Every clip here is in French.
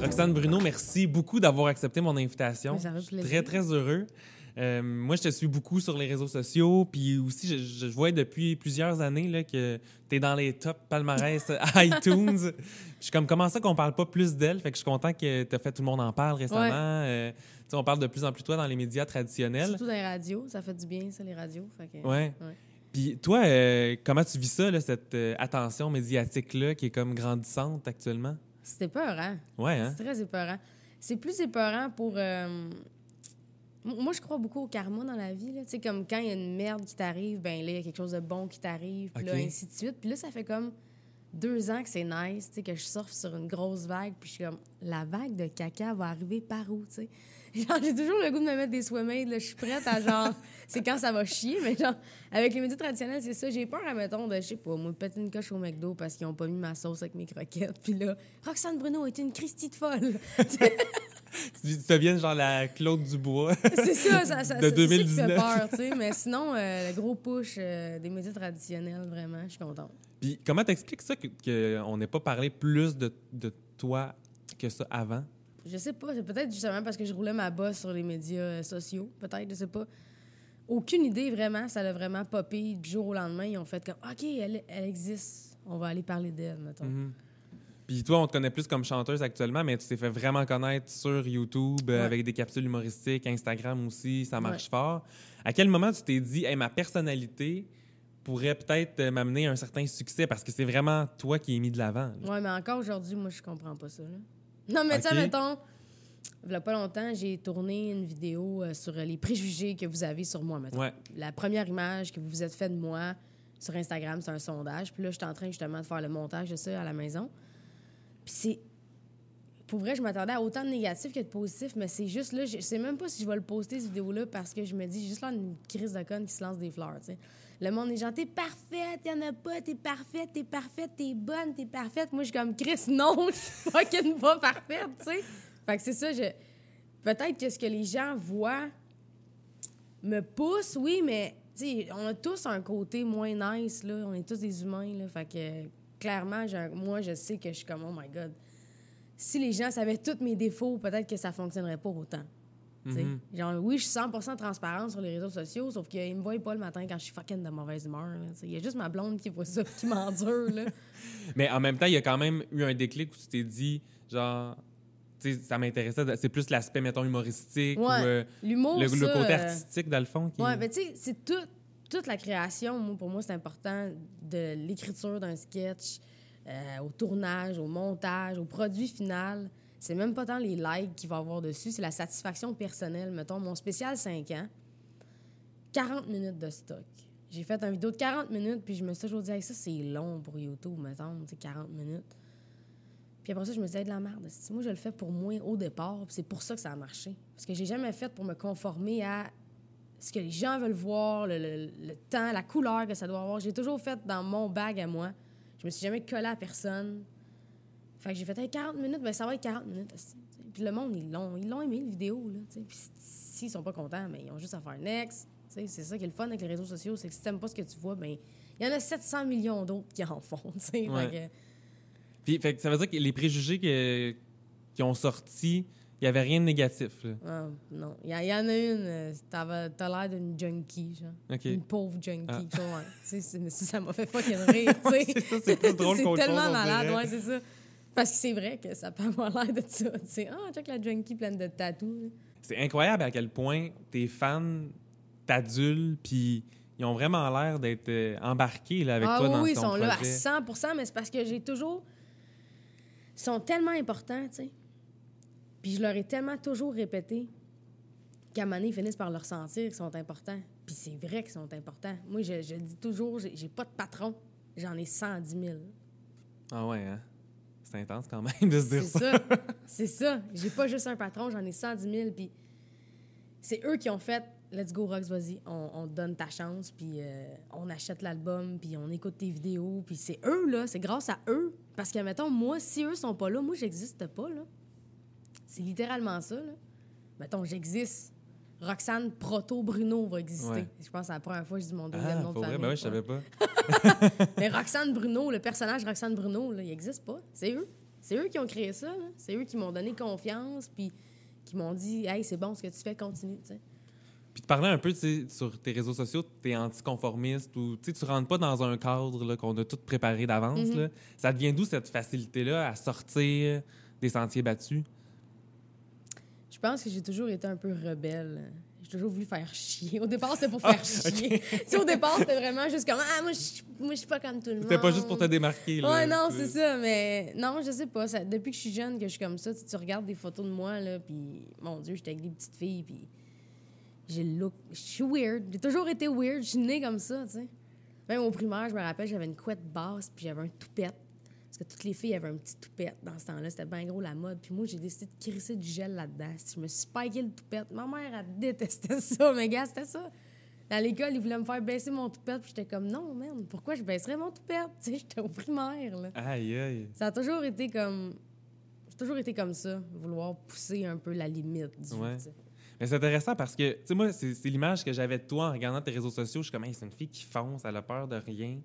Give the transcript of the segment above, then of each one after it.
Roxane Bruno, merci beaucoup d'avoir accepté mon invitation. Je suis très, très heureux. Euh, moi, je te suis beaucoup sur les réseaux sociaux, puis aussi, je, je vois depuis plusieurs années là, que tu es dans les top palmarès iTunes. Je suis comme, comment ça qu'on parle pas plus d'elle? Fait que je suis content que tu as fait Tout le monde en parle récemment. Ouais. Euh, sais, on parle de plus en plus de toi dans les médias traditionnels. Surtout dans les radios, ça fait du bien, ça, les radios. Fait que- Ouais. Ouais. Puis toi, euh, comment tu vis ça, là, cette euh, attention médiatique-là qui est comme grandissante actuellement? C'était peur, hein? Ouais, hein? C'est très épeurant. C'est plus épeurant pour. euh, Moi, je crois beaucoup au karma dans la vie. Tu sais, comme quand il y a une merde qui t'arrive, ben là, il y a quelque chose de bon qui t'arrive, puis là, ainsi de suite. Puis là, ça fait comme deux ans que c'est nice, tu sais, que je surfe sur une grosse vague, puis je suis comme, la vague de caca va arriver par où, tu sais? Genre, j'ai toujours le goût de me mettre des swimmaid, là. Je suis prête à genre, c'est quand ça va chier, mais genre, avec les médias traditionnels, c'est ça. J'ai peur, admettons, de, je sais pas, moi, péter une coche au McDo parce qu'ils ont pas mis ma sauce avec mes croquettes. Puis là, Roxane Bruno est une Christie de folle. Tu deviens genre la Claude Dubois. c'est ça, ça, ça De c'est- c'est ça qui 2019. fait peur, tu sais. Mais sinon, euh, le gros push euh, des médias traditionnels, vraiment, je suis contente. Puis comment t'expliques ça qu'on n'ait pas parlé plus de, de toi que ça avant? Je sais pas, c'est peut-être justement parce que je roulais ma bosse sur les médias euh, sociaux, peut-être, je sais pas. Aucune idée vraiment, ça l'a vraiment popé du jour au lendemain. Ils ont fait comme, OK, elle, elle existe, on va aller parler d'elle, mettons. Mhm. Puis toi, on te connaît plus comme chanteuse actuellement, mais tu t'es fait vraiment connaître sur YouTube euh, Ouais. avec des capsules humoristiques, Instagram aussi, ça marche fort. À quel moment tu t'es dit, hey, ma personnalité pourrait peut-être euh, m'amener à un certain succès parce que c'est vraiment toi qui es mis de l'avant? Ouais, mais encore aujourd'hui, moi, je comprends pas ça. là. Non, mais tu sais, Ok. mettons, il y a pas longtemps, j'ai tourné une vidéo euh, sur euh, les préjugés que vous avez sur moi, mettons. Ouais. La première image que vous vous êtes fait de moi sur Instagram, c'est un sondage. Puis là, je suis en train justement de faire le montage de ça à la maison. Puis c'est. Pour vrai, je m'attendais à autant de négatifs que de positifs, mais c'est juste là, je sais même pas si je vais le poster, cette vidéo-là, parce que je me dis, juste là une crise de conne qui se lance des fleurs, tu sais. Le monde est genre, t'es parfaite, y'en a pas, t'es parfaite, t'es parfaite, t'es bonne, t'es parfaite. Moi, je suis comme, Chris, non, je suis fucking pas parfaite, tu sais. Fait que c'est ça, je... Peut-être que ce que les gens voient me pousse, oui, mais on a tous un côté moins nice, là. On est tous des humains, là. Fait que clairement, moi, je sais que je suis comme, oh my God. Si les gens savaient tous mes défauts, peut-être que ça fonctionnerait pas autant. Mhm. Genre, oui, je suis 100% transparente sur les réseaux sociaux, sauf qu'ils me voient pas le matin quand je suis fucking de mauvaise humeur. Il y a juste ma blonde qui voit ça qui m'endure. là. Mais en même temps, il y a quand même eu un déclic où tu t'es dit, genre, tu sais, ça m'intéressait, c'est plus l'aspect, mettons, humoristique ou euh, L'humour, le, côté euh, artistique, dans le fond. Qui... Ouais, ben tu sais, c'est tout, toute la création. Moi, pour moi, c'est important de l'écriture d'un sketch, euh, au tournage, au montage, au produit final. C'est même pas tant les likes qu'il va avoir dessus, c'est la satisfaction personnelle. Mettons, mon spécial 5 ans, 40 minutes de stock. J'ai fait une vidéo de 40 minutes, puis je me suis toujours dit, Hey, ça, c'est long pour YouTube, mettons, tu sais, 40 minutes. Puis après ça, je me dit, Hey, de la merde. Moi, je le fais pour moi au départ, puis c'est pour ça que ça a marché? Parce que j'ai jamais fait pour me conformer à ce que les gens veulent voir, le, temps, la couleur que ça doit avoir. J'ai toujours fait dans mon bag à moi. Je me suis jamais collé à personne. Fait que j'ai fait Hey, 40 minutes, ben ça va être 40 minutes. Puis le monde, ils l'ont, ils l'ont aimé, le vidéo. Là, tu sais. Puis s'ils sont pas contents, mais ils ont juste à faire next. C'est ça qui est le fun avec les réseaux sociaux, c'est que si t'aimes pas ce que tu vois, ben il y en a 700 millions d'autres qui en font. Ouais. Fait Puis, fait que ça veut dire que les préjugés que- qui ont sorti, il n'y avait rien de négatif. là. ah, non, il y, en- il y en a une, euh, t'avais- t'as l'air d'une junkie, genre. Une pauvre junkie. Ah. tu vois, ouais. Tu sais, c'est- mais ça m'a fait fucking rire, tu sais. c'est ça, c'est plus drôle C'est qu'autre tellement malade, ouais, c'est ça. Parce que c'est vrai que ça peut avoir l'air de ça. Tu sais, ah, check la junkie pleine de tatous. C'est incroyable à quel point tes fans t'adulent, puis ils ont vraiment l'air d'être euh, embarqués là, avec ah toi oui, dans oui, ils ton sont projet. là à 100 mais c'est parce que j'ai toujours... Ils sont tellement importants, tu sais. Puis je leur ai tellement toujours répété qu'à un moment donné, ils finissent par le ressentir qu'ils sont importants. Puis c'est vrai qu'ils sont importants. Moi, je, je dis toujours, j'ai j'ai pas de patron. J'en ai 110 000. Ah ouais, hein? C'est intense quand même de se dire C'est ça. ça. c'est ça. J'ai pas juste un patron, j'en ai 110 000. Puis c'est eux qui ont fait Let's go, Rox, vas-y, on, on te donne ta chance, puis euh, on achète l'album, puis on écoute tes vidéos. Puis c'est eux, là, c'est grâce à eux. Parce que, mettons, moi, si eux sont pas là, moi, j'existe pas, là. C'est littéralement ça, là. Mettons, j'existe. Roxane Proto Bruno va exister. Ouais. Je pense que c'est la première fois que je dis mon deuxième Ah, nom de pour vrai? famille. Ben oui, je savais pas. Mais Roxane Bruno, le personnage Roxane Bruno, là, il n'existe pas. C'est eux. C'est eux qui ont créé ça. C'est eux qui m'ont donné confiance, puis qui m'ont dit Hey, c'est bon ce que tu fais, continue. Puis de parler un peu, sur tes réseaux sociaux, tu es anticonformiste ou tu rentres pas dans un cadre qu'on a tout préparé d'avance. Mhm. là. Ça devient d'où cette facilité-là à sortir des sentiers battus? Je pense que j'ai toujours été un peu rebelle. J'ai toujours voulu faire chier. Au départ, c'était pour faire Ah, chier. Tu au départ, c'était vraiment juste comme Ah, moi, je moi, suis pas comme tout le monde. C'était pas juste pour te démarquer. Là, Ouais, non, c'est ça, mais non, je sais pas. Ça- depuis que je suis jeune, que je suis comme ça, tu, tu regardes des photos de moi, là, puis mon Dieu, j'étais avec des petites filles, puis j'ai le look. Je suis weird. J'ai toujours été weird. Je suis née comme ça, tu sais. Même au primaire, je me rappelle, j'avais une couette basse, puis j'avais un toupette. Parce que toutes les filles avaient un petit toupette dans ce temps-là. C'était bien gros la mode. Puis moi, j'ai décidé de crisser du gel là-dedans. Je me suis spiké le toupette. Ma mère, elle détestait ça, mais gars, c'était ça. À l'école, ils voulaient me faire baisser mon toupette. Puis j'étais comme, non, man, pourquoi je baisserais mon toupette? Tu sais, j'étais au primaire, là. Aïe, aïe. Ça a toujours été comme. J'ai toujours été comme ça, vouloir pousser un peu la limite du. Ouais. Mais c'est intéressant parce que, tu sais, moi, c'est c'est l'image que j'avais de toi en regardant tes réseaux sociaux. Je suis comme, Hey, c'est une fille qui fonce, elle a peur de rien.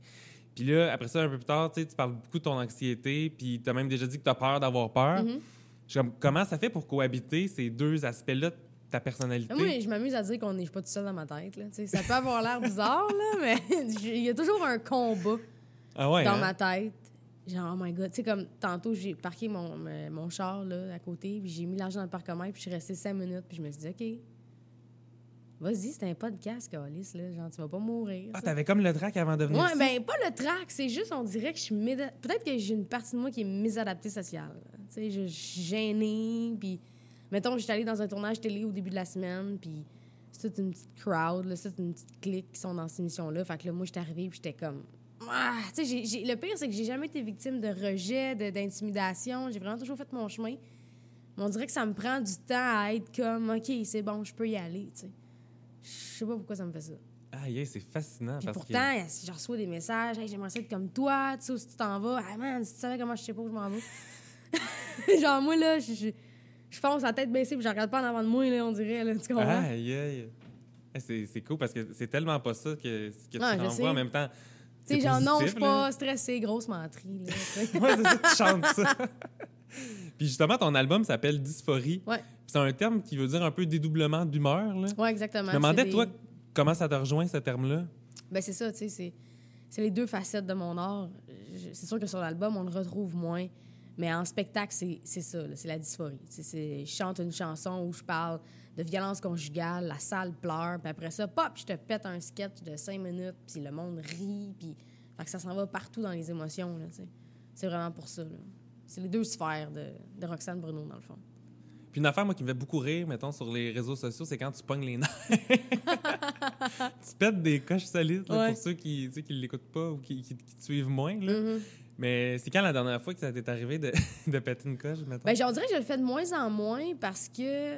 Puis là, après ça, un peu plus tard, tu parles beaucoup de ton anxiété, puis tu as même déjà dit que tu as peur d'avoir peur. Mhm. Comment ça fait pour cohabiter ces deux aspects-là de ta personnalité? Moi, je m'amuse à dire qu'on n'est pas tout seul dans ma tête. Là. Ça peut avoir l'air bizarre, là, mais il y a toujours un combat ah ouais, dans hein? ma tête. Genre, oh my God. Tu sais, comme tantôt, j'ai parqué mon, me- mon char là, à côté, puis j'ai mis l'argent dans le parcomètre, puis je suis restée cinq minutes, puis je me suis dit, OK, vas-y, c'est un podcast, Alice, là. Genre, tu vas pas mourir. Ah, t'avais comme le trac avant de venir Ouais, ici? ben pas le trac, c'est juste, on dirait que je suis méda- Peut-être que j'ai une partie de moi qui est mésadaptée sociale. Tu sais, je suis gênée, puis... Mettons, j'étais allée dans un tournage télé au début de la semaine, puis c'est toute une petite crowd, là, c'est toute une petite clique qui sont dans ces émissions-là. Fait que là, moi, j'étais arrivée, puis j'étais comme... Ah! Tu sais, le pire, c'est que j'ai jamais été victime de rejet, d'intimidation. J'ai vraiment toujours fait mon chemin. Mais on dirait que ça me prend du temps à être comme, OK, c'est bon, je peux y aller, tu sais. Je sais pas pourquoi ça me fait ça. Aïe, aïe, c'est fascinant Puis parce pourtant, si je reçois des messages, hey, j'aimerais ça être comme toi, tu sais si tu t'en vas? Ah man, si tu savais comment je sais pas où je m'en vais. Genre, moi, là, je, je, je fonce la tête baissée puis je regarde pas en avant de moi, là, on dirait, là, tu que... comprends? Aïe, aïe. Eh, C'est c'est cool parce que c'est tellement pas ça que, que tu je renvoies en même temps. tu sais, genre, non, je suis pas stressée, grosse menterie, là. Ouais, c'est ça, tu chantes ça. Puis justement, ton album s'appelle Dysphorie. Ouais. C'est un terme qui veut dire un peu dédoublement d'humeur. là. ouais, exactement. Je me demandais, c'est des- toi, comment ça te rejoint, ce terme-là? Ben, c'est ça, tu sais, c'est, c'est les deux facettes de mon art. C'est sûr que sur l'album, on le retrouve moins. Mais en spectacle, c'est, c'est ça, c'est la dysphorie. Tu sais, c'est- je chante une chanson où je parle de violence conjugale, la salle pleure, puis après ça, pop, je te pète un sketch de cinq minutes, puis le monde rit, puis fait que ça s'en va partout dans les émotions, là, tu sais. C'est vraiment pour ça, là. C'est les deux sphères de, de Roxane Bruno, dans le fond. Puis une affaire, moi, qui me fait beaucoup rire, mettons, sur les réseaux sociaux, c'est quand tu pognes les nerfs. tu pètes des coches solides, là, Ouais. pour ceux qui ne qui l'écoutent pas ou qui, qui- qui te suivent moins. là. Mhm. Mais c'est quand la dernière fois que ça t'est arrivé de, de péter une coche, mettons? Ben, on dirait que je le fais de moins en moins parce que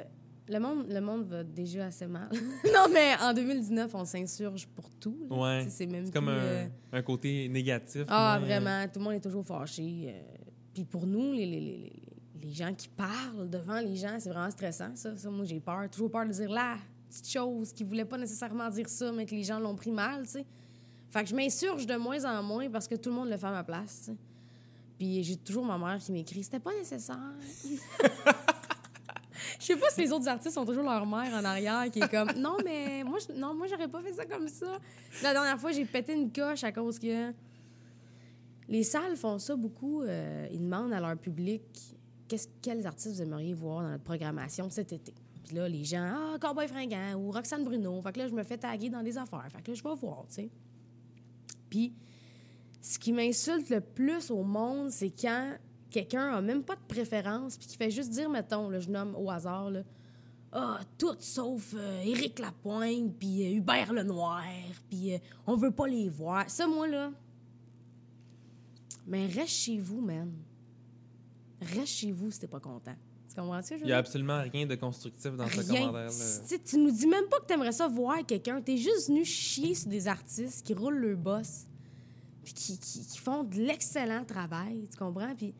le monde, le monde va déjà assez mal. non, mais en 2019, on s'insurge pour tout. Ouais. C'est même comme un, euh, un côté négatif. Ah, moins, vraiment, tout le monde est toujours fâché. euh, Puis pour nous, les, les, les, les- gens qui parlent devant les gens, c'est vraiment stressant, ça. Ça, moi, j'ai peur. Toujours peur de dire la petite chose qui voulait pas nécessairement dire ça, mais que les gens l'ont pris mal, tu sais. Fait que je m'insurge de moins en moins parce que tout le monde le fait à ma place, tu sais. Puis j'ai toujours ma mère qui m'écrit « C'était pas nécessaire. » Je sais pas si les autres artistes ont toujours leur mère en arrière qui est comme non mais moi je- non moi j'aurais pas fait ça comme ça. La dernière fois j'ai pété une coche à cause que les salles font ça beaucoup. euh, ils demandent à leur public quels artistes vous aimeriez voir dans notre programmation cet été. Puis là les gens ah Cowboy fringant ou Roxane Bruno. Fait que là je me fais taguer dans des affaires. Fait que là je vais voir tu sais. Puis ce qui m'insulte le plus au monde c'est quand quelqu'un a même pas de préférence puis qui fait juste dire mettons là je nomme au hasard là ah, tout sauf euh, Éric Lapointe, puis euh, Hubert Lenoir, puis euh, on veut pas les voir. Ça, moi, là... Mais reste chez vous, man. Reste chez vous si t'es pas content. Tu comprends ce que je veux Il n'y a absolument rien de constructif dans ce commentaire-là. Tu nous dis même pas que t'aimerais ça voir quelqu'un. T'es juste venu chier sur des artistes qui roulent leur boss, puis qui, qui- qui font de l'excellent travail, tu comprends? Puis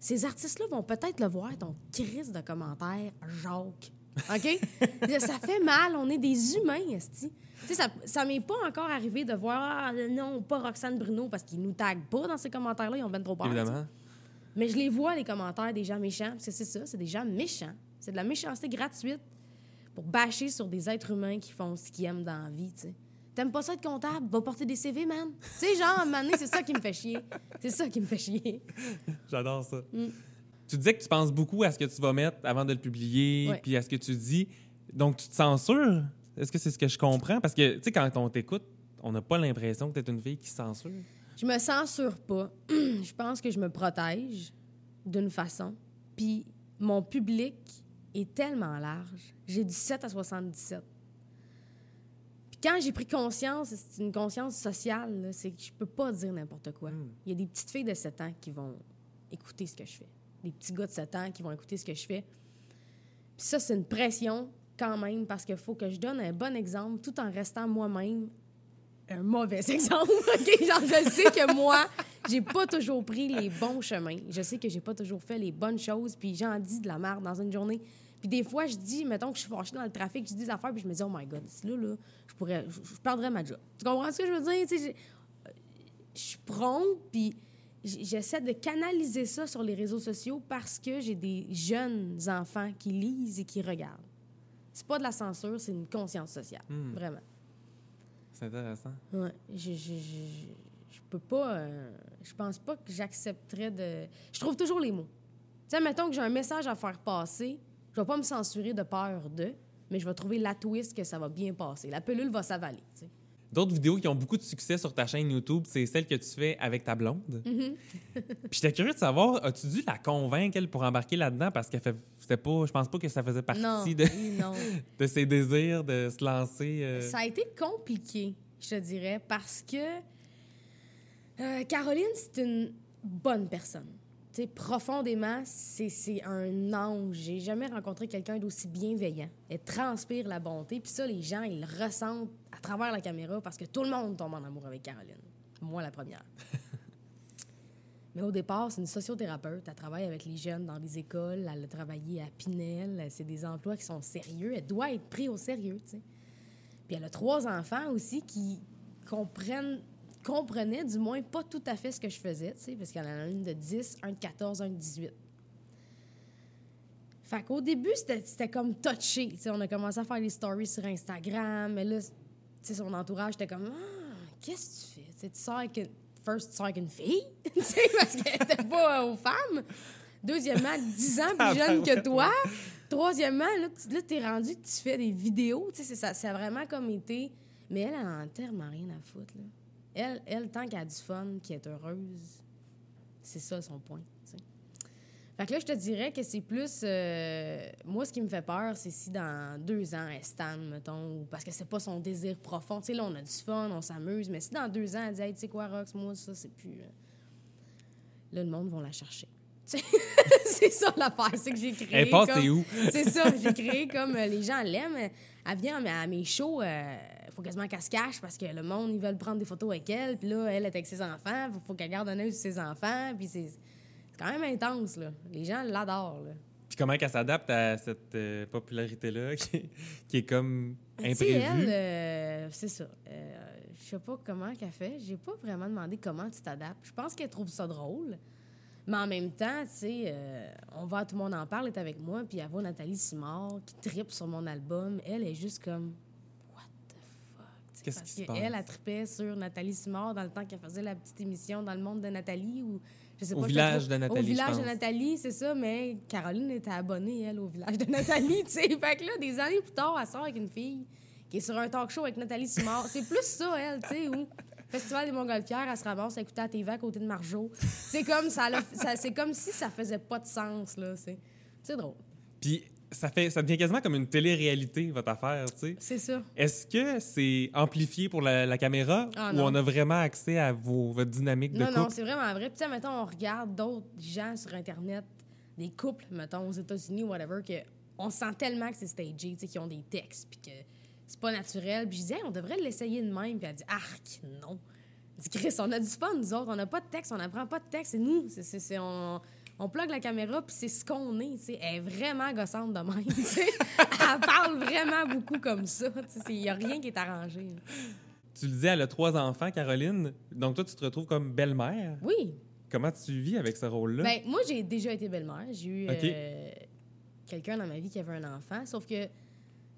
ces artistes-là vont peut-être le voir, ton crise de commentaires, Jacques. OK? ça fait mal. On est des humains, esti. Tu sais, ça, ça m'est pas encore arrivé de voir, ah, non, pas Roxane Bruno, parce qu'ils nous taguent pas dans ces commentaires-là, ils ont bien trop peur. Évidemment. Mais je les vois, les commentaires des gens méchants, parce que c'est ça, c'est des gens méchants. C'est de la méchanceté gratuite pour bâcher sur des êtres humains qui font ce qu'ils aiment dans la vie, tu sais. T'aimes pas ça être comptable? Va porter des CV, man. Tu sais, genre, donné, c'est ça qui me fait chier. C'est ça qui me fait chier. J'adore ça. Mm. Tu disais que tu penses beaucoup à ce que tu vas mettre avant de le publier, puis à ce que tu dis. Donc, tu te censures? Est-ce que c'est ce que je comprends? Parce que, tu sais, quand on t'écoute, on n'a pas l'impression que tu es une fille qui censure. Je me censure pas. je pense que je me protège d'une façon. Puis mon public est tellement large. J'ai 17 à 77. Puis quand j'ai pris conscience, c'est une conscience sociale, c'est que je peux pas dire n'importe quoi. Mm. Il y a des petites filles de 7 ans qui vont écouter ce que je fais. Des petits gars de 7 ans qui vont écouter ce que je fais. Puis ça, c'est une pression quand même parce qu'il faut que je donne un bon exemple tout en restant moi-même un mauvais exemple. OK? Genre, je sais que moi, j'ai pas toujours pris les bons chemins. Je sais que j'ai pas toujours fait les bonnes choses, puis j'en dis de la merde dans une journée. Puis des fois, je dis, mettons que je suis fâchée dans le trafic, je dis des affaires, puis je me dis, oh my God, là, là, je pourrais, je, perdrais ma job. Tu comprends ce que je veux dire? Tu sais, je suis prompte, puis j'essaie de canaliser ça sur les réseaux sociaux parce que j'ai des jeunes enfants qui lisent et qui regardent. C'est pas de la censure, c'est une conscience sociale. Hmm. Vraiment. C'est intéressant. Ouais, je, je, je, je peux pas. euh, je pense pas que j'accepterais de. Je trouve toujours les mots. Tu sais, mettons que j'ai un message à faire passer, je vais pas me censurer de peur de, mais je vais trouver la twist que ça va bien passer. La pilule va s'avaler, tu sais. D'autres vidéos qui ont beaucoup de succès sur ta chaîne YouTube, c'est celle que tu fais avec ta blonde. Mm-hmm. Puis j'étais curieux de savoir, as-tu dû la convaincre, elle, pour embarquer là-dedans? Parce qu'elle fait. Pas. Je pense pas que ça faisait partie Non, de, oui, non. de ses désirs de se lancer. euh, Ça a été compliqué, je te dirais, parce que euh, Caroline, c'est une bonne personne. Sais, profondément, c'est c'est un ange. J'ai jamais rencontré quelqu'un d'aussi bienveillant. Elle transpire la bonté. Puis ça, les gens, ils le ressentent à travers la caméra parce que tout le monde tombe en amour avec Caroline. Moi, la première. Mais au départ, c'est une sociothérapeute. Elle travaille avec les jeunes dans les écoles. Elle a travaillé à Pinel. C'est des emplois qui sont sérieux. Elle doit être prise au sérieux, tu sais. Puis elle a trois enfants aussi qui comprennent, comprenaient du moins pas tout à fait ce que je faisais, tu sais, parce qu'elle en a une de 10, un de 14, un de 18. Fait qu'au début, c'était c'était comme touché. tu sais, on a commencé à faire des stories sur Instagram, mais là, tu sais, son entourage était comme Ah, qu'est-ce que tu fais? Tu sais, tu sors avec une... First, tu sors avec une fille, tu sais, parce qu'elle était pas euh, aux femmes. Deuxièmement, 10 ans plus jeune que toi. Troisièmement, là, tu là, t'es rendu que tu fais des vidéos. Tu sais, ça, ça a vraiment comme été... Mais elle, elle en tellement rien à foutre, là. Elle, elle tant qu'elle a du fun, qu'elle est heureuse, c'est ça son point. Fait que là, je te dirais que c'est plus... euh, moi, ce qui me fait peur, c'est si dans deux ans, elle stan, mettons, ou parce que c'est pas son désir profond. Tu sais, là, on a du fun, on s'amuse, mais si dans deux ans, elle dit « Hey, tu sais quoi, Rox, moi, ça, c'est plus... euh, Là, le monde va la chercher. C'est ça l'affaire, c'est que j'ai créé Elle passe, comme- t'es où? c'est ça, j'ai créé comme euh, les gens l'aiment. Elle vient à mes shows, il faut quasiment qu'elle se cache parce que le monde, ils veulent prendre des photos avec elle. Puis là, elle est avec ses enfants, il faut qu'elle garde un œil sur ses enfants. Puis c'est quand même intense, là. Les gens l'adorent, là. Puis comment qu'elle s'adapte à cette euh, popularité-là qui, qui est comme sais, elle, imprévue? euh, c'est ça. Euh, je sais pas comment qu'elle fait. J'ai pas vraiment demandé comment tu t'adaptes. Je pense qu'elle trouve ça drôle. Mais en même temps, tu sais, euh, on va, tout le monde en parle, est avec moi, puis elle voit Nathalie Simard qui tripe sur mon album. Elle est juste comme, what the fuck? Qu'est-ce Parce qui se qu'elle, passe? elle tripait sur Nathalie Simard dans le temps qu'elle faisait la petite émission dans le monde de Nathalie ou je sais Au pas. je village de Nathalie, Au village de. Nathalie, c'est ça, mais Caroline était abonnée, elle, au village de Nathalie, tu sais. Fait que là, des années plus tard, elle sort avec une fille qui est sur un talk show avec Nathalie Simard. C'est plus ça, elle, tu sais, où Festival des Montgolfières, elle se ramasse à écouter la TV à côté de Marjo. C'est comme, ça, ça- c'est comme si ça faisait pas de sens, là. C'est, drôle. Puis ça, fait, ça devient quasiment comme une télé-réalité, votre affaire, tu sais. C'est ça. Est-ce que c'est amplifié pour la, la caméra Ah, ou non. on a vraiment accès à vos, votre dynamique de Non, non, couple? c'est vraiment vrai. Puis, mettons, on regarde d'autres gens sur Internet, des couples, mettons, aux États-Unis, whatever, que on sent tellement que c'est stagé, tu sais, qu'ils ont des textes, puis que c'est pas naturel. Puis je disais, Hey, on devrait l'essayer de même. Puis elle dit, arc, non. Elle dit, Chris, on a du fun, nous autres. On n'a pas de texte, on n'apprend pas de texte. C'est nous. C'est, c'est- c'est- on, On plug la caméra, puis c'est ce qu'on est, tu sais. Elle est vraiment gossante de même. Elle parle vraiment beaucoup comme ça. Il n'y a rien qui est arrangé. là. Tu le disais, elle a trois enfants, Caroline. Donc, toi, tu te retrouves comme belle-mère. Oui. Comment tu vis avec ce rôle-là? Ben, moi, j'ai déjà été belle-mère. J'ai eu euh, quelqu'un dans ma vie qui avait un enfant, sauf que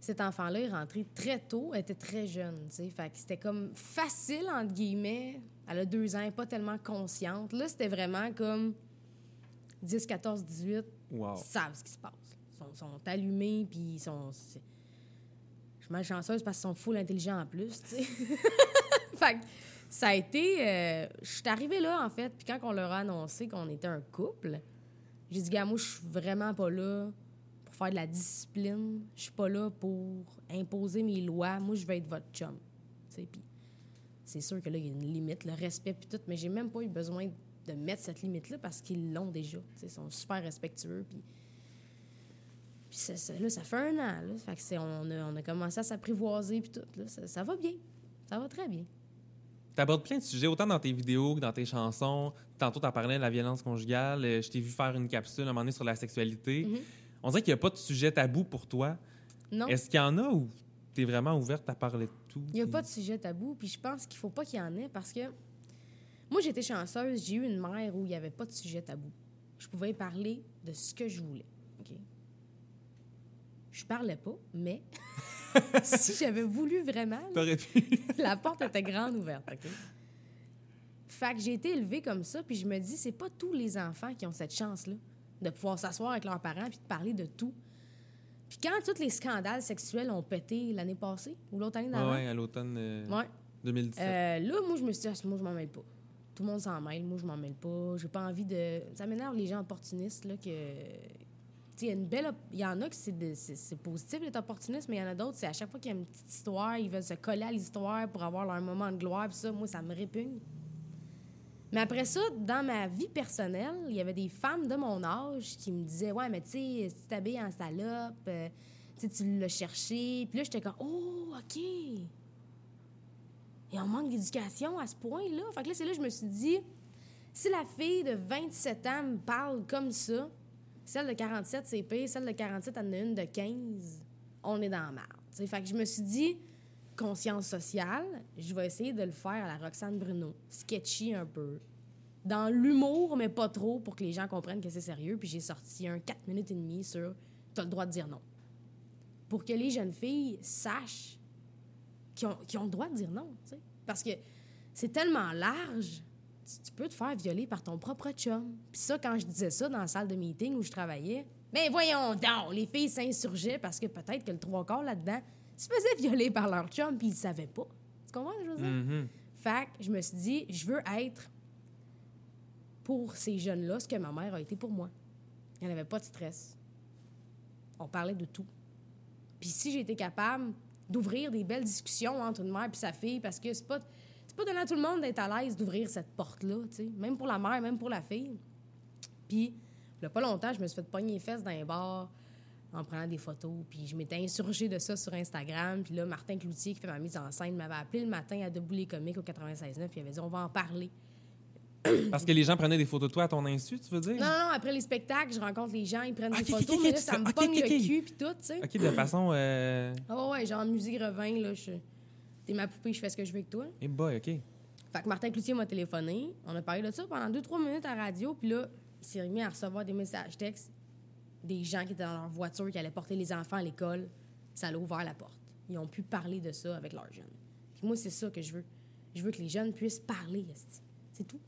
cet enfant-là est rentré très tôt, elle était très jeune, tu sais. Fait que c'était comme facile, entre guillemets. Elle a deux ans, elle pas tellement consciente. Là, c'était vraiment comme 10, 14, 18, wow. ils savent ce qui se passe. Ils sont, sont allumés, puis ils sont... Je suis malchanceuse parce qu'ils sont full intelligents en plus, tu sais. fait que ça a été... euh, je suis arrivée là, en fait, puis quand on leur a annoncé qu'on était un couple, j'ai dit, gars, moi, je suis vraiment pas là faire de la discipline. Je suis pas là pour imposer mes lois. Moi, je vais être votre chum. Puis c'est sûr que là, il y a une limite, le respect, puis tout, mais j'ai même pas eu besoin de mettre cette limite-là parce qu'ils l'ont déjà. Ils sont super respectueux, puis... Ça, ça- là, ça fait un an, là. Fait que c'est, on, a, on a commencé à s'apprivoiser, puis tout, là. Ça, ça va bien. Ça va très bien. Tu abordes plein de sujets, autant dans tes vidéos que dans tes chansons. Tantôt, tu parlais de la violence conjugale. Euh, Je t'ai vu faire une capsule à un moment donné sur la sexualité. Mhm. On dirait qu'il n'y a pas de sujet tabou pour toi. Non, Est-ce qu'il y en a ou tu es vraiment ouverte à parler de tout? il n'y a puis- pas de sujet tabou, puis je pense qu'il faut pas qu'il y en ait parce que moi, j'étais chanceuse, j'ai eu une mère où il n'y avait pas de sujet tabou. Je pouvais parler de ce que je voulais. OK? Je parlais pas, mais si j'avais voulu vraiment, là, T'aurais pu. la porte était grande ouverte. OK? Fait que j'ai été élevée comme ça, puis je me dis, c'est pas tous les enfants qui ont cette chance-là de pouvoir s'asseoir avec leurs parents puis de parler de tout. Puis quand tous les scandales sexuels ont pété l'année passée ou l'autre année d'avant, ouais, à l'automne euh, ouais. 2017. Euh, là, moi, je me suis dit, Ah, moi, je m'en mêle pas. Tout le monde s'en mêle, moi, je m'en mêle pas. J'ai pas envie de. Ça m'énerve les gens opportunistes, là, que. Tu sais, il y a une belle. op- Il y en a c'est de- c'est c'est positif d'être opportuniste, mais il y en a d'autres, c'est à chaque fois qu'il y a une petite histoire, ils veulent se coller à l'histoire pour avoir leur moment de gloire, puis ça, moi, ça me répugne. Mais après ça, dans ma vie personnelle, il y avait des femmes de mon âge qui me disaient Ouais, mais tu sais, si tu t'habilles en salope, euh, tu l'as cherché. Puis là, j'étais comme Oh, OK. Et on manque d'éducation à ce point-là. Fait que là, c'est là que je me suis dit, si la fille de 27 ans me parle comme ça, celle de 47, c'est pire, celle de 47, elle en a une de 15, on est dans la merde. Fait que je me suis dit, conscience sociale, je vais essayer de le faire à la Roxane Bruno. Sketchy un peu. Dans l'humour, mais pas trop, pour que les gens comprennent que c'est sérieux. Puis j'ai sorti un 4 minutes et demie sur T'as le droit de dire non. Pour que les jeunes filles sachent qui ont, le droit de dire non. Parce que c'est tellement large, tu, tu peux te faire violer par ton propre chum. Puis ça, quand je disais ça dans la salle de meeting où je travaillais, ben voyons donc, les filles s'insurgeaient parce que peut-être que le trois quarts là-dedans se faisaient violer par leur chum puis ils ne savaient pas. Tu comprends ce que je veux dire? Mhm. Fait que je me suis dit, je veux être pour ces jeunes-là ce que ma mère a été pour moi. Il n'y avait pas de stress. On parlait de tout. Puis si été capable d'ouvrir des belles discussions entre une mère et sa fille, parce que c'est pas, c'est pas donné à tout le monde d'être à l'aise d'ouvrir cette porte-là, tu sais. Même pour la mère, même pour la fille. Puis, il y a pas longtemps, je me suis fait pogner les fesses dans un bar en prenant des photos. Puis je m'étais insurgée de ça sur Instagram. Puis là, Martin Cloutier, qui fait ma mise en scène, m'avait appelé le matin à Debout les comiques au 96.9. Puis il avait dit, on va en parler. Parce que les gens prenaient des photos de toi à ton insu, tu veux dire? Non, non, après les spectacles, je rencontre les gens, ils prennent des photos, ok, mais là, ça me ok, pogne ok, le cul, puis tout, tu sais. OK, de façon... Euh... Ah ouais, genre musique revint, là, je... T'es ma poupée, je fais ce que je veux avec toi. Eh boy, OK. Fait que Martin Cloutier m'a téléphoné. On a parlé de ça pendant deux, trois minutes à la radio. Puis là, il s'est remis à recevoir des messages textes des gens qui étaient dans leur voiture, qui allaient porter les enfants à l'école. Ça l'a ouvert la porte. Ils ont pu parler de ça avec leurs jeunes. Puis moi, c'est ça que je veux. Je veux que les jeunes puissent parler. C'est tout.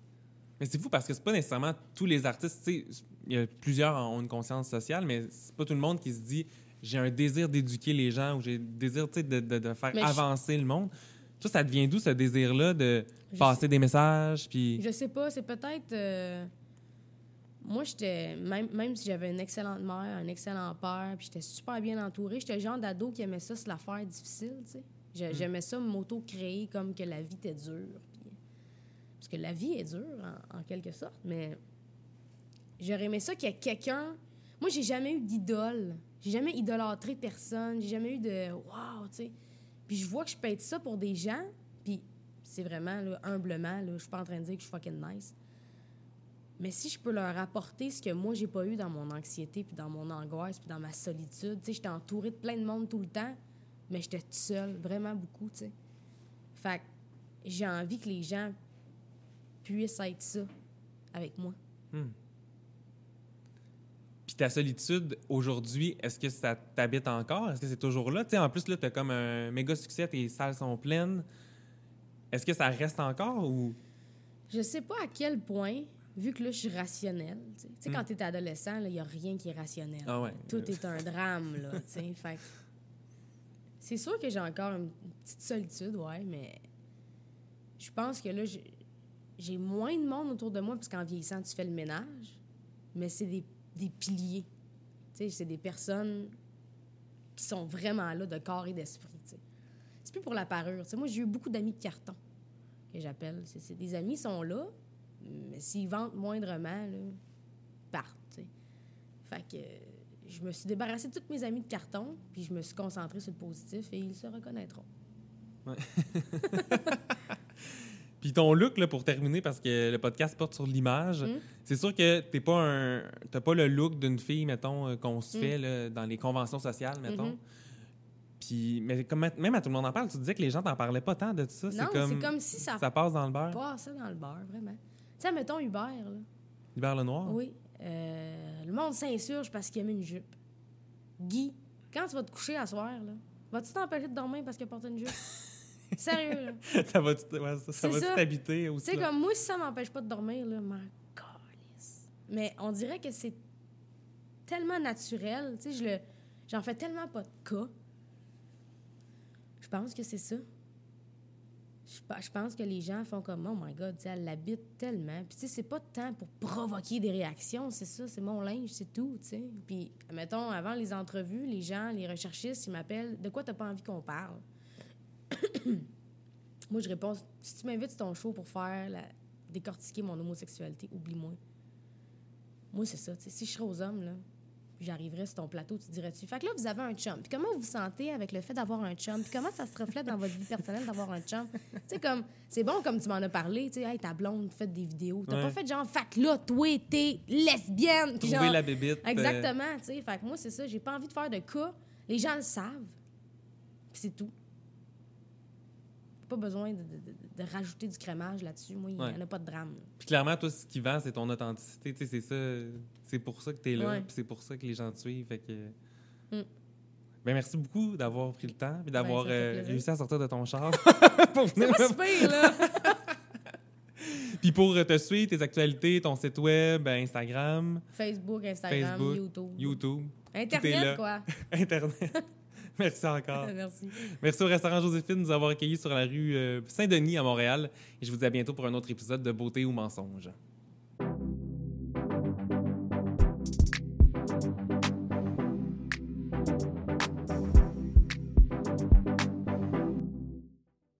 Mais c'est fou parce que c'est pas nécessairement tous les artistes. Tu sais, il y a plusieurs qui ont une conscience sociale, mais c'est pas tout le monde qui se dit j'ai un désir d'éduquer les gens ou j'ai un désir de, de, de faire Mais je- avancer le monde. Toi, ça devient d'où ce désir-là de Je passer des messages? Puis. Je sais pas, c'est peut-être. euh, Moi, j'étais. Même, même si j'avais une excellente mère, un excellent père, puis j'étais super bien entourée, j'étais le genre d'ado qui aimait ça, se la faire difficile, tu sais. J'ai- J'aimais ça m'auto-créer comme que la vie était dure. puis- Parce que la vie est dure, en, en quelque sorte, mais j'aurais aimé ça qu'il y ait quelqu'un. Moi, j'ai jamais eu d'idole. J'ai jamais idolâtré personne. J'ai jamais eu de. Waouh, tu sais. Puis je vois que je peux être ça pour des gens, puis c'est vraiment, là, humblement, là, je suis pas en train de dire que je suis fucking nice. Mais si je peux leur apporter ce que moi, j'ai pas eu dans mon anxiété, puis dans mon angoisse, puis dans ma solitude, tu sais, j'étais entourée de plein de monde tout le temps, mais j'étais toute seule, vraiment beaucoup, tu sais. Fait que j'ai envie que les gens puissent être ça avec moi. Puis ta solitude, aujourd'hui, est-ce que ça t'habite encore? Est-ce que c'est toujours là? Tu sais, en plus, là, t'as comme un méga succès, tes salles sont pleines. Est-ce que ça reste encore ou... Je sais pas à quel point, vu que là, je suis rationnelle. Tu sais, Tu quand es adolescent, il n'y a rien qui est rationnel. Ah ouais. Tout est un drame, là. Fait c'est sûr que j'ai encore une petite solitude, ouais, mais je pense que là, j'ai- moins de monde autour de moi, parce qu'en vieillissant, tu fais le ménage, mais c'est des, des piliers. Tu sais, c'est des personnes qui sont vraiment là de corps et d'esprit. C'est plus pour la parure. Moi, j'ai eu beaucoup d'amis de carton que j'appelle. Des amis sont là, mais s'ils vendent moindrement, là, partent. Fait que euh, je me suis débarrassée de tous mes amis de carton, puis je me suis concentrée sur le positif et ils se reconnaîtront. Puis ton look, là, pour terminer, parce que le podcast porte sur l'image, Mm. c'est sûr que t'es pas un... T'as pas le look d'une fille, mettons, euh, qu'on se Mm. fait là, dans les conventions sociales, mettons. Mhm. Puis, mais comme, même à tout le monde en parle, tu disais que les gens t'en parlaient pas tant de ça. non, comme, c'est comme si ça, ça passe dans le beurre. passait dans le beurre, vraiment. Tu sais, mettons Hubert, là. Hubert Lenoir? Oui. Euh, le monde s'insurge parce qu'il a mis une jupe. Guy, quand tu vas te coucher à soir, là, vas-tu t'empêcher de dormir parce qu'il a porté une jupe? Sérieux, là. ça va, t'habiter Tu aussi. sais, là? comme moi, si ça m'empêche pas de dormir, là, ma calisse. Mais on dirait que c'est tellement naturel. Tu sais, je le... j'en fais tellement pas de cas. Je pense que c'est ça. Je pense que les gens font comme, oh my God, elle l'habite tellement. Puis, tu sais, c'est pas tant pour provoquer des réactions, c'est ça, c'est mon linge, c'est tout, tu sais. Puis, mettons, avant les entrevues, les gens, les recherchistes, ils m'appellent, de quoi t'as pas envie qu'on parle? Moi, je réponds, si tu m'invites sur ton show pour faire la... décortiquer mon homosexualité, oublie-moi. Moi, c'est ça. tu sais, Si je serais aux hommes, là, j'arriverais sur ton plateau, tu dirais-tu. Fait que là, vous avez un chum. Puis comment vous vous sentez avec le fait d'avoir un chum? Puis comment ça se reflète dans votre vie personnelle d'avoir un chum? tu sais, comme, c'est bon comme tu m'en as parlé, tu sais, hey, ta blonde fait des vidéos. T'as Ouais. pas fait genre, fait que là, toi, t'es lesbienne. Trouver genre- la bébite. euh, Exactement, tu sais. Fait que moi, c'est ça. J'ai pas envie de faire de cas. Les gens le savent. Puis c'est tout. Pas besoin de, de- de- de rajouter du crémage là-dessus. Moi, il n'y en a pas de drame. Puis clairement, toi, ce qui vend, c'est ton authenticité. C'est ça. C'est pour ça que tu es là. Ouais. C'est pour ça que les gens te suivent. Fait que... Mm. Ben, merci beaucoup d'avoir pris le temps et d'avoir Ben, fait euh, réussi à sortir de ton char. pour venir pas super, là! Puis pour te suivre, tes actualités, ton site web, ben, Instagram, Facebook, Instagram, Facebook, YouTube. YouTube. Internet, quoi. Internet. merci encore. Merci. Merci au restaurant Joséphine de nous avoir accueillis sur la rue euh, Saint-Denis à Montréal. Et je vous dis à bientôt pour un autre épisode de Beauté ou mensonge.